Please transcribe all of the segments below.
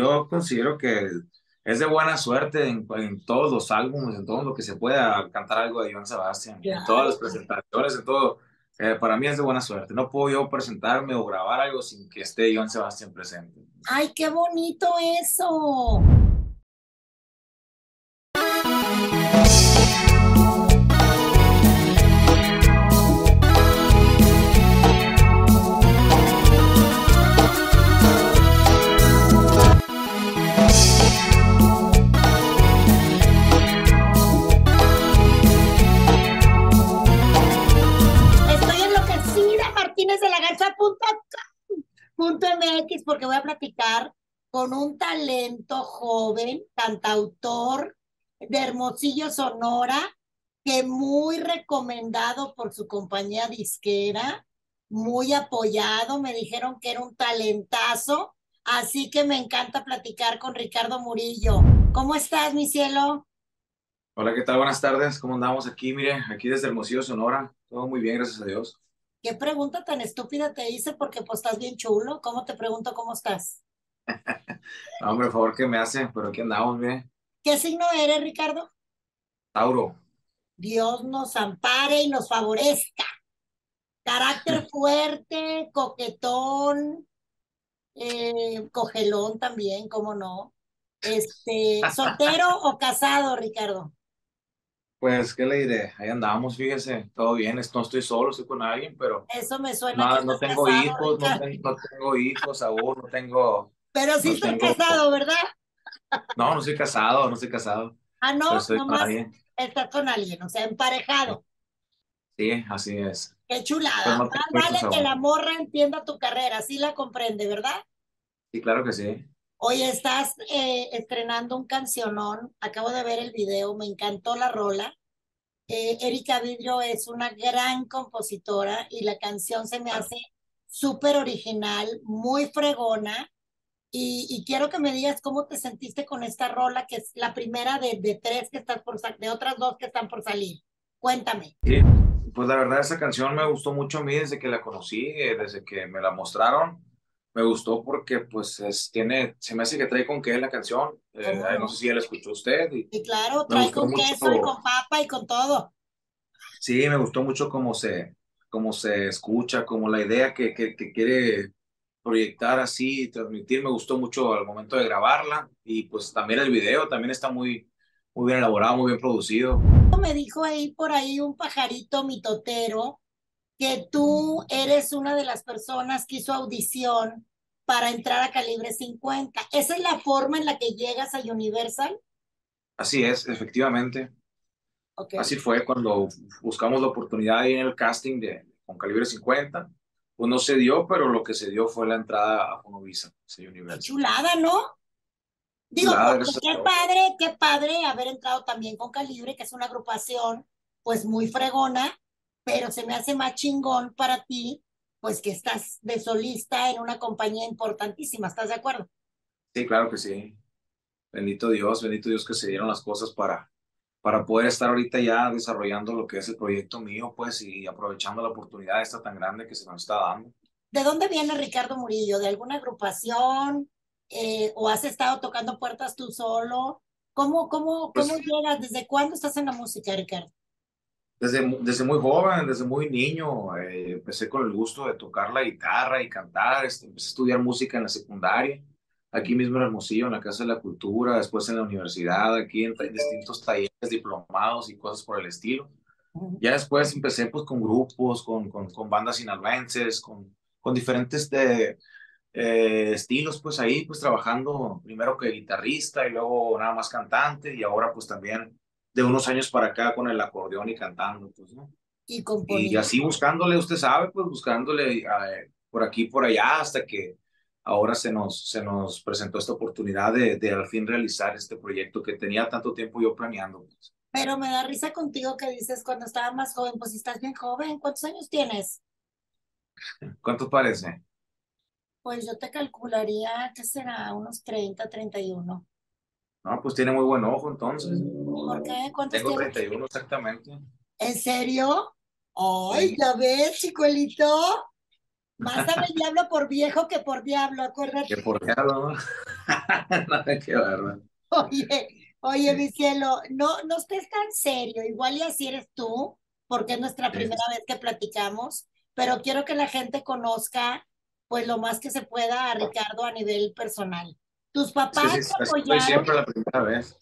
Yo considero que es de buena suerte en, en, todos los álbumes, en todo lo que se pueda cantar algo de Joan Sebastián, en todas las presentaciones, en todo. Eh, para mí es de buena suerte. No puedo yo presentarme o grabar algo sin que esté Joan Sebastián presente. ¡Ay, qué bonito eso! MX porque voy a platicar con un talento joven, cantautor de Hermosillo, Sonora, que muy recomendado por su compañía disquera, muy apoyado, me dijeron que era un talentazo, así que me encanta platicar con Ricardo Murillo. ¿Cómo estás, mi cielo? Hola, ¿qué tal? Buenas tardes, ¿cómo andamos aquí? Mire, aquí desde Hermosillo, Sonora, todo muy bien, gracias a Dios. ¿Qué pregunta tan estúpida te hice? Porque pues estás bien chulo. ¿Cómo te pregunto cómo estás? hombre, por favor, ¿qué me hace? Pero aquí andamos bien. ¿Qué signo eres, Ricardo? Tauro. Dios nos ampare y nos favorezca. Carácter fuerte, coquetón, eh, cogelón también, ¿cómo no? Este, ¿soltero o casado, Ricardo? Pues, ¿qué le diré? Ahí andamos, fíjese, todo bien, no estoy solo, estoy con alguien, pero... Eso me suena No, no tengo hijos, no, tengo hijos aún, no tengo... Pero sí estoy casado, ¿verdad? No, no soy casado, no estoy casado. Ah, no, nomás estás con alguien, o sea, emparejado. Sí, así es. Qué chulada. Más vale que la morra entienda tu carrera, sí la comprende, ¿verdad? Sí, claro que sí. Oye, estás eh, estrenando un cancionón, acabo de ver el video, me encantó la rola. Eh, Erika Vidrio es una gran compositora y la canción se me hace súper original, muy fregona. Y, quiero que me digas cómo te sentiste con esta rola, que es la primera de, de tres que estás por de otras dos que están por salir. Cuéntame. Sí, pues la verdad esa canción me gustó mucho a mí desde que la conocí, eh, desde que me la mostraron me gustó porque pues es, tiene, se me hace que trae con qué la canción. Eh, no sé si ya la escuchó usted. Y sí, claro, trae con queso y con papa y con todo. Sí, me gustó mucho cómo se, cómo se escucha, como la idea que, que, que quiere proyectar así, transmitir, me gustó mucho al momento de grabarla y pues también el video también está muy, muy bien elaborado, muy bien producido. Me dijo ahí por ahí un pajarito mitotero que tú eres una de las personas que hizo audición para entrar a calibre 50. ¿Esa es la forma en la que llegas a Universal? Así es, efectivamente. Así fue cuando buscamos la oportunidad ahí en el casting de con calibre 50. Pues no se dio, pero lo que se dio fue la entrada a Fonovisa, Universal. chulada, ¿no? Digo, qué padre, qué padre haber entrado también con Calibre, que es una agrupación pues muy fregona, pero se me hace más chingón para ti, pues que estás de solista en una compañía importantísima, ¿estás de acuerdo? Sí, claro que sí. Bendito Dios, bendito Dios que se dieron las cosas para, para poder estar ahorita ya desarrollando lo que es el proyecto mío, pues, y aprovechando la oportunidad esta tan grande que se nos está dando. ¿De dónde viene Ricardo Murillo? ¿De alguna agrupación? Eh, ¿O has estado tocando puertas tú solo? ¿Cómo, cómo, pues cómo llegas? ¿Desde cuándo estás en la música, Ricardo? Desde, desde muy joven, desde muy niño, eh, empecé con el gusto de tocar la guitarra y cantar. Este, empecé a estudiar música en la secundaria, aquí mismo en Hermosillo, en la Casa de la Cultura, después en la universidad, aquí en, distintos talleres, diplomados y cosas por el estilo. Ya después empecé pues con grupos, con, con, con bandas sinaloenses, con, con diferentes de, eh, estilos, pues ahí pues trabajando primero que guitarrista y luego nada más cantante y ahora pues también de unos años para acá con el acordeón y cantando, pues, ¿no? Y, y así buscándole, usted sabe, pues buscándole eh, por aquí, por allá, hasta que ahora se nos, se nos presentó esta oportunidad de, de al fin realizar este proyecto que tenía tanto tiempo yo planeando. Pues. Pero me da risa contigo que dices cuando estaba más joven, pues estás bien joven, ¿cuántos años tienes? ¿Cuánto parece? Pues yo te calcularía que será unos 30, 31. No, pues tiene muy buen ojo entonces. ¿Por qué? ¿Cuántos Tengo 31 exactamente. ¿En serio? Ay, ya ves, chicuelito. Más sabe el diablo por viejo que por diablo, acuérdate. Que por diablo, ¿no? Nada que ver, Oye, oye, mi cielo, no, no estés tan serio, igual y así eres tú, porque es nuestra primera vez que platicamos, pero quiero que la gente conozca, pues lo más que se pueda a Ricardo a nivel personal. Tus papás sí, te apoyaron. siempre la primera vez.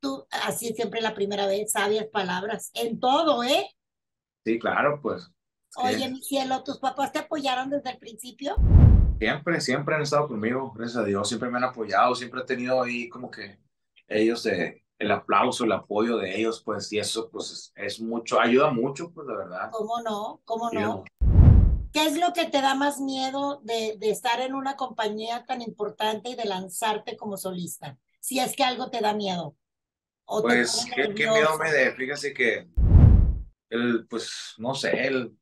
Tú, así siempre la primera vez, sabias palabras, en todo, ¿eh? Sí, claro, pues. Oye, mi cielo, ¿tus papás te apoyaron desde el principio? Siempre, siempre han estado conmigo, gracias a Dios, siempre me han apoyado, siempre he tenido ahí como que ellos, el aplauso, el apoyo de ellos, pues, y eso, pues, es, mucho, ayuda mucho, pues, la verdad. ¿Cómo no? ¿Cómo no? ¿Qué es lo que te da más miedo de, de estar en una compañía tan importante y de lanzarte como solista? Si es que algo te da miedo. pues, ¿qué, miedo me da? Fíjese que, el, pues, no sé, el,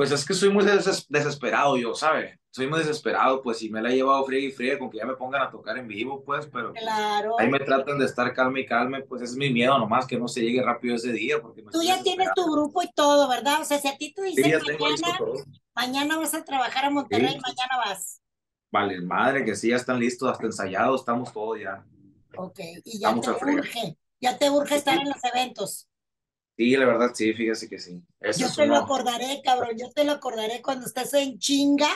pues es que soy muy desesperado yo, ¿sabe? Soy muy desesperado, pues, y me la he llevado fría y fría con que ya me pongan a tocar en vivo, pues, pero claro. ahí me tratan de estar calma y calme, pues es mi miedo nomás, que no se llegue rápido ese día. Porque Tú ya tienes tu grupo y todo, ¿verdad? O sea, si a ti tú dices mañana, mañana vas a trabajar a Monterrey, mañana vas. Vale, madre, que sí, ya están listos, hasta ensayados, estamos todos ya. Ok, y ya te urge, ya te urge estar en los eventos. Sí, la verdad, sí, fíjese que sí. yo te lo acordaré, cabrón, yo te lo acordaré cuando estés en chinga,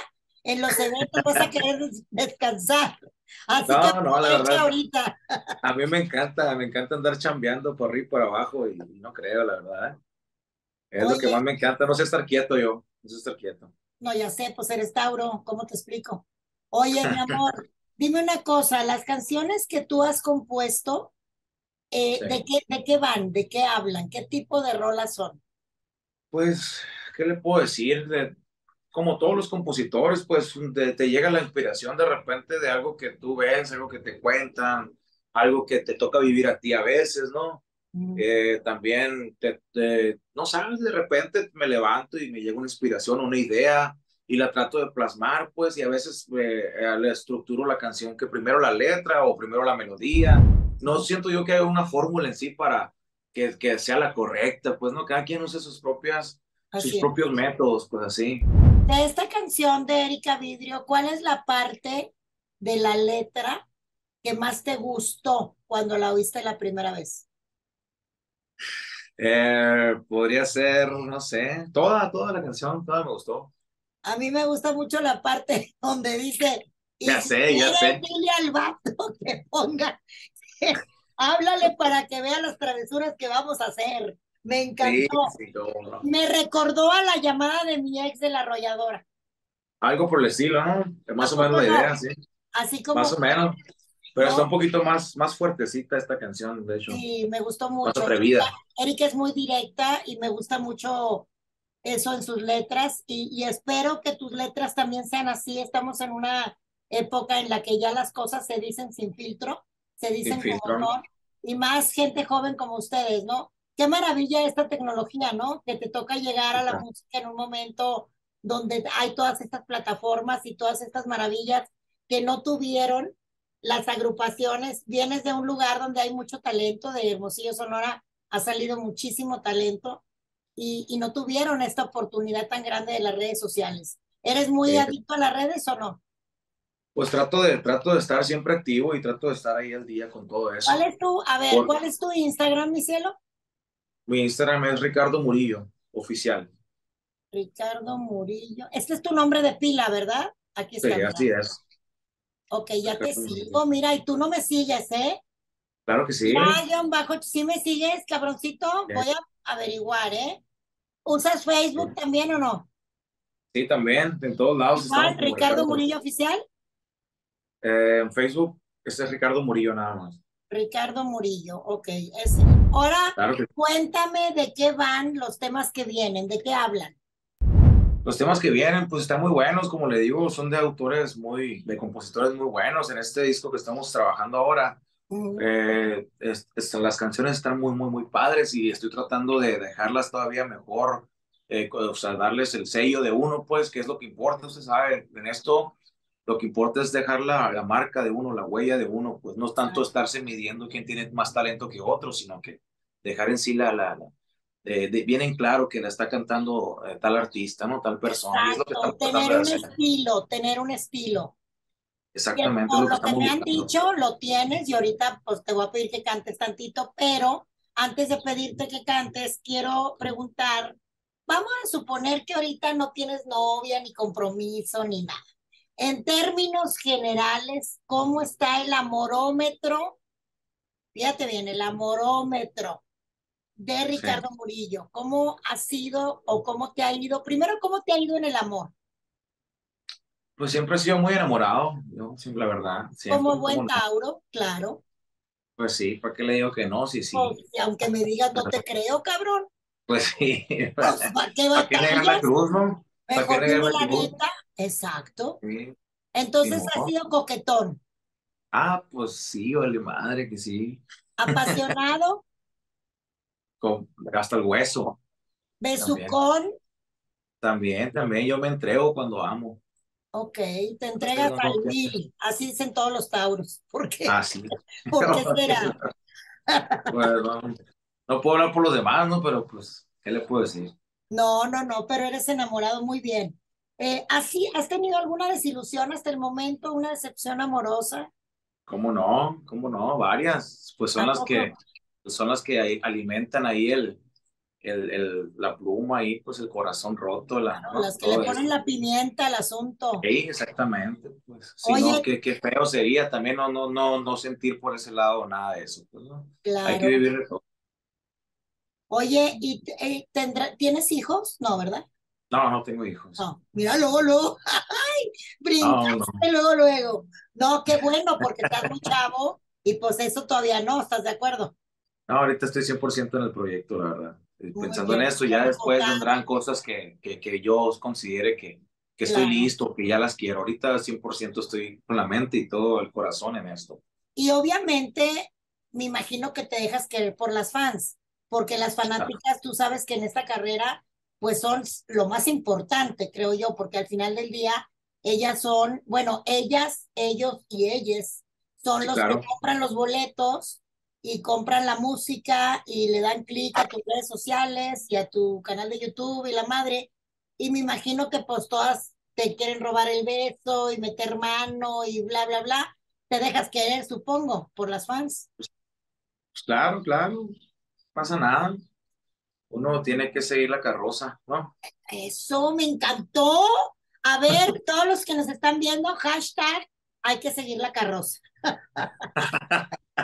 en los eventos vas a querer descansar. Así no, que no, la verdad. Ahorita. A mí me encanta, me encanta andar chambeando por arriba y por abajo y, no creo, la verdad. Es lo que más me encanta, no sé estar quieto yo, no sé estar quieto. No, ya sé, pues eres Tauro, ¿cómo te explico? Oye, mi amor, dime una cosa, las canciones que tú has compuesto, eh, ¿de, qué, ¿De qué van? ¿De qué hablan? ¿Qué tipo de rolas son? Pues, ¿qué le puedo decir? como todos los compositores, pues te llega la inspiración de repente de algo que tú ves, algo que te cuentan, algo que te toca vivir a ti a veces, ¿no? Eh, también, te, no sabes, de repente me levanto y me llega una inspiración, una idea y la trato de plasmar, pues, y a veces eh, le estructuro la canción que primero la letra o primero la melodía no siento yo que haya una fórmula en sí para que, que sea la correcta, pues no, cada quien usa sus propias, sus propios métodos, pues así. De esta canción de Erika Vidrio, ¿cuál es la parte de la letra que más te gustó cuando la oíste la primera vez? Eh, podría ser, no sé, toda, toda la canción, toda me gustó. A mí me gusta mucho la parte donde dice, ya sé, ya sé. Dile al vato que ponga Háblale para que vea las travesuras que vamos a hacer. Me encantó. Me recordó a la llamada de mi ex de la arrolladora. Algo por el estilo, ¿no? Más o menos la idea, sí. Así como. Más o menos. Pero está un poquito más, más fuertecita esta canción, de hecho. Sí, me gustó mucho. Más atrevida. Erika, es muy directa y me gusta mucho eso en sus letras y, y, espero que tus letras también sean así. Estamos en una época en la que ya las cosas se dicen sin filtro se dicen como no, y más gente joven como ustedes, ¿no? Qué maravilla esta tecnología, ¿no? Que te toca llegar a la música en un momento donde hay todas estas plataformas y todas estas maravillas que no tuvieron las agrupaciones. Vienes de un lugar donde hay mucho talento, de Hermosillo Sonora ha salido muchísimo talento y, y no tuvieron esta oportunidad tan grande de las redes sociales. ¿Eres muy adicto a las redes o no? Pues trato de, trato de estar siempre activo y trato de estar ahí al día con todo eso. ¿Cuál es tu, a ver, cuál es tu Instagram, mi cielo? Mi Instagram es Ricardo Murillo, oficial. Ricardo Murillo. Este es tu nombre de pila, ¿verdad? Aquí está. Sí, así es. Ok, ya te sigo. Mira, y tú no me sigues, ¿eh? Claro que sí. John bajo, ¿sí me sigues, cabroncito? Voy a averiguar, ¿eh? ¿Usas Facebook también o no? Sí, también, en todos lados. Ricardo Murillo Oficial. Eh, en Facebook, este es Ricardo Murillo nada más. Ricardo Murillo, ok. Ahora, cuéntame de qué van los temas que vienen, de qué hablan. Los temas que vienen, pues están muy buenos, como le digo, son de autores muy, de compositores muy buenos en este disco que estamos trabajando ahora. Eh, las canciones están muy, muy, muy padres y estoy tratando de dejarlas todavía mejor, eh, o sea, darles el sello de uno, pues, que es lo que importa, usted sabe, en esto lo que importa es dejar la, la, marca de uno, la huella de uno, pues no es tanto estarse midiendo quién tiene más talento que otro, sino que dejar en sí la, la, eh, de, vienen claro que la está cantando eh, tal artista, ¿no? Tal persona. Exacto, es lo que tener un estilo, tener un estilo. Exactamente. Por lo, que, me han dicho, lo tienes y ahorita pues te voy a pedir que cantes tantito, pero antes de pedirte que cantes, quiero preguntar, vamos a suponer que ahorita no tienes novia, ni compromiso, ni nada. En términos generales, ¿cómo está el amorómetro? Fíjate bien, el amorómetro de Ricardo Murillo. ¿Cómo ha sido o cómo te ha ido? Primero, ¿cómo te ha ido en el amor? Pues siempre he sido muy enamorado, yo, la verdad. como buen Tauro, claro. Pues sí, ¿para qué le digo que no? Sí, sí. Pues, aunque me digas, no te creo, cabrón. Pues sí. Pues, ¿Para qué, negar la cruz, no? ¿Para qué negar la cruz? Exacto. Entonces ha sido coquetón. Ah, pues sí, vale madre que sí. Apasionado. Con, hasta el hueso. Besucón. También, también. Yo me entrego cuando amo. Ok, te entregas al mil, así dicen todos los tauros. ¿Por qué? Ah, sí. ¿Por qué será? bueno, no puedo hablar por los demás, ¿no? Pero pues, ¿qué le puedo decir? No, no, no, pero eres enamorado muy bien. Eh, ¿así, ¿Has tenido alguna desilusión hasta el momento, una decepción amorosa? ¿Cómo no? ¿Cómo no? Varias. Pues son las que son las que alimentan ahí el, el, el, la pluma ahí, pues el corazón roto. La, Las que le ponen la pimienta al asunto. Sí, exactamente. Pues, si no, qué, qué, feo sería también no, no, no, no sentir por ese lado nada de eso. Pues, ¿no? Claro. Hay que vivir Oye, ¿y eh, tendrá, tienes hijos? No, ¿verdad? No, no tengo hijos. No, mira, luego, luego, ¡ay! Brincaste luego, luego. No, qué bueno, porque estás muy chavo y pues eso todavía no, ¿estás de acuerdo? No, ahorita estoy 100% en el proyecto, la verdad. Eh, pensando en esto, ya después vendrán cosas que, que, que yo considere que, que estoy listo, que ya las quiero. Ahorita 100% estoy con la mente y todo el corazón en esto. Y obviamente, me imagino que te dejas querer por las fans, porque las fanáticas, tú sabes que en esta carrera, pues son lo más importante, creo yo, porque al final del día, ellas son, bueno, ellas, ellos y ellas son los que compran los boletos y compran la música y le dan clic a tus redes sociales y a tu canal de YouTube y la madre. Y me imagino que pues todas te quieren robar el beso y meter mano y bla, bla, bla. Te dejas querer, supongo, por las fans. Pues claro, claro. No pasa nada. Uno tiene que seguir la carroza, ¿no? Eso me encantó. A ver, todos los que nos están viendo, hashtag, hay que seguir la carroza.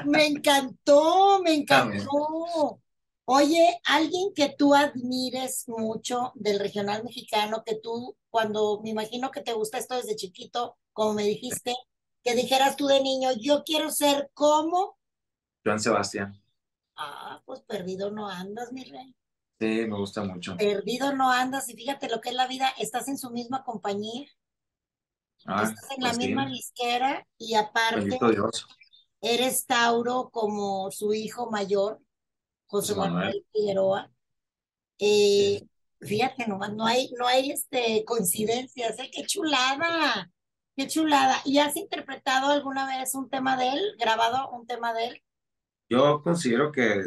Me encantó, me encantó. Oye, alguien que tú admires mucho del regional mexicano, que tú, cuando me imagino que te gusta esto desde chiquito, como me dijiste, que dijeras tú de niño, yo quiero ser como. Joan Sebastián. Ah, pues perdido no andas, mi rey. Sí, me gusta mucho. Perdido no andas, y fíjate lo que es la vida, estás en su misma compañía. Ah, estás en la pues misma disquera y aparte. Eres Tauro como su hijo mayor, José Manuel Figueroa. Eh, fíjate nomás, no hay, no hay este, coincidencias, ¿eh? ¡Qué chulada! ¡Qué chulada! ¿Y has interpretado alguna vez un tema de él, grabado un tema de él? Yo considero que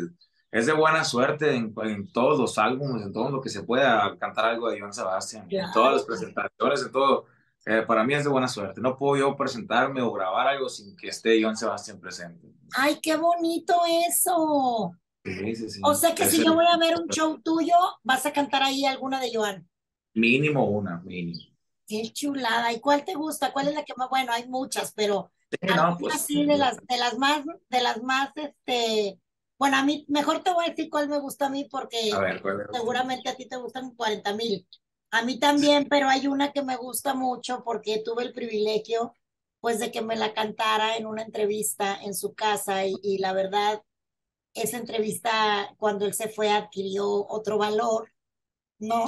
es de buena suerte en, todos los álbumes, en todo lo que se pueda cantar algo de Joan Sebastián, en todas las presentaciones, en todo. Eh, para mí es de buena suerte. No puedo yo presentarme o grabar algo sin que esté Joan Sebastián presente. ¡Ay, qué bonito eso! Sí, sí, sí. O sea que si yo voy a ver un show tuyo, vas a cantar ahí alguna de Joan. Mínimo una, mínimo. Qué chulada. ¿Y cuál te gusta? ¿Cuál es la que más? Bueno, hay muchas, pero no, pues, así de las, de las más, de las más, este, bueno, a mí, mejor te voy a decir cuál me gusta a mí porque seguramente a ti te gustan 40 mil. A mí también, pero hay una que me gusta mucho porque tuve el privilegio, pues, de que me la cantara en una entrevista en su casa y, la verdad, esa entrevista, cuando él se fue, adquirió otro valor, ¿no?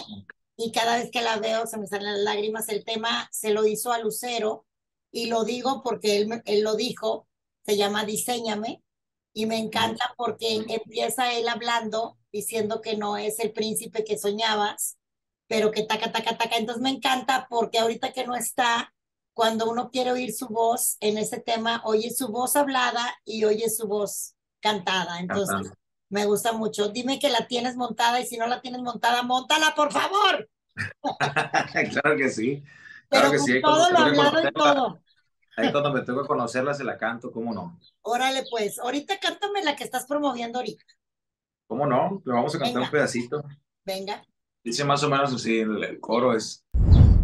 Y cada vez que la veo se me salen las lágrimas. El tema se lo hizo a Lucero y lo digo porque él, él lo dijo, se llama Diseñame y me encanta porque empieza él hablando diciendo que no es el príncipe que soñabas, pero que taca, taca, taca. Entonces me encanta porque ahorita que no está, cuando uno quiere oír su voz en ese tema, oye su voz hablada y oye su voz cantada. Entonces Me gusta mucho. Dime que la tienes montada y si no la tienes montada, montala, por favor. claro que sí. Pero Claro que con sí. todo lo hablado y todo. Ahí cuando me tengo que conocerla, se la canto, ¿cómo no? Órale, pues, ahorita cántame la que estás promoviendo ahorita. ¿Cómo no? Le vamos a cantar Venga. un pedacito. Venga. Dice más o menos así, el, el coro es.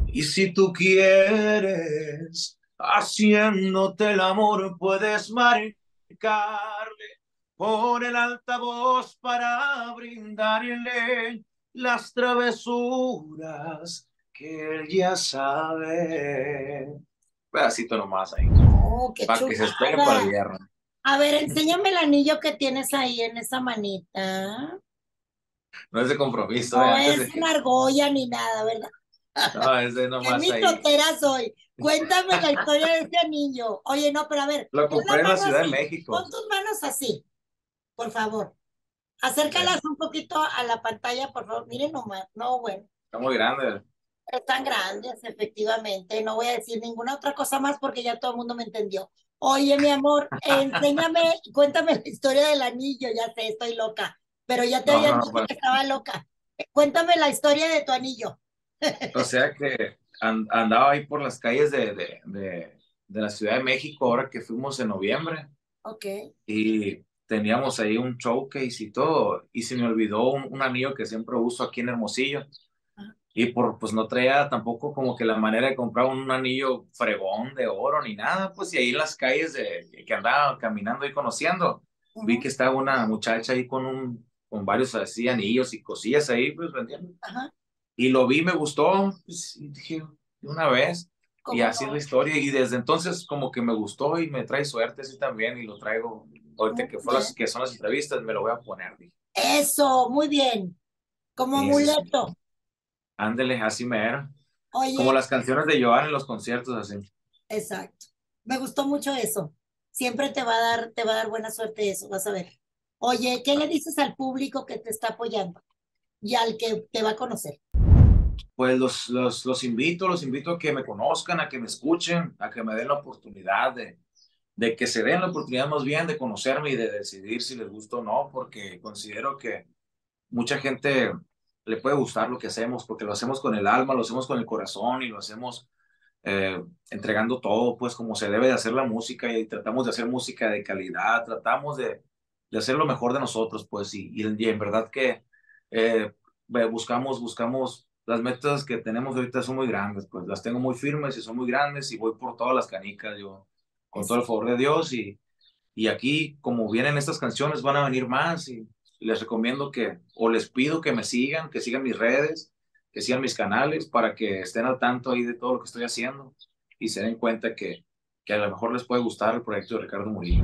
Y si tú quieres, haciéndote el amor, puedes marcarle por el altavoz para brindarle las travesuras que él ya sabe. Pedacito nomás ahí, Oh, qué para que se esperen para el viernes. A ver, enséñame el anillo que tienes ahí en esa manita. No es de compromiso, No eh, es una argolla ni nada, ¿verdad? no, es de Qué nomás ahí. mitotera soy. Cuéntame la historia de ese anillo. Oye, no, pero a ver, Lo compré en la Ciudad de México. Pon tus manos así, por favor. Acércalas un poquito a la pantalla, por favor. Miren nomás. No, bueno. Está muy grande. Están grandes, efectivamente. No voy a decir ninguna otra cosa más porque ya todo el mundo me entendió. Oye, mi amor, enséñame, cuéntame la historia del anillo. Ya sé, estoy loca, pero ya te No, habían no, dicho que estaba loca. Cuéntame la historia de tu anillo. O sea que an- andaba ahí por las calles de, de, de, de la Ciudad de México ahora que fuimos en noviembre Ok. y teníamos ahí un showcase y todo y se me olvidó un, un anillo que siempre uso aquí en Hermosillo. Y por pues no traía tampoco como que la manera de comprar un anillo fregón de oro ni nada pues y ahí en las calles de, que andaba caminando y conociendo vi Ujú, que estaba una muchacha ahí con un con varios así anillos y cosillas ahí pues vendiendo Ajá. y lo vi, me gustó, pues, y dije, una vez, y ¿Cómo así es no? la historia, y desde entonces como que me gustó y me trae suerte así también, y lo traigo, ahorita Muy que, fue las, que son las entrevistas, me lo voy a poner, dije, Eso, muy bien. Como amuleto. Ándele, así me era, Oye, como las canciones de Joan en los conciertos, así, exacto. Me gustó mucho eso. Siempre te va a dar, te va a dar buena suerte eso, vas a ver. Oye, ¿qué le dices al público que te está apoyando y al que te va a conocer? pues los, los, los invito, los invito a que me conozcan, a que me escuchen, a que me den la oportunidad de, de que se den la oportunidad más bien de conocerme y de decidir si les gusta o no, porque considero que mucha gente le puede gustar lo que hacemos, porque lo hacemos con el alma, lo hacemos con el corazón y lo hacemos eh, entregando todo, pues como se debe de hacer la música y tratamos de hacer música de calidad, tratamos de, de hacer lo mejor de nosotros, pues y, y, en verdad que eh, buscamos, buscamos, las metas que tenemos ahorita son muy grandes, pues las tengo muy firmes y son muy grandes y voy por todas las canicas, yo, con todo el favor de Dios y, y aquí como vienen estas canciones van a venir más y les recomiendo que, o les pido que me sigan, que sigan mis redes, que sigan mis canales para que estén al tanto ahí de todo lo que estoy haciendo y se den cuenta que, que a lo mejor les puede gustar el proyecto de Ricardo Murillo.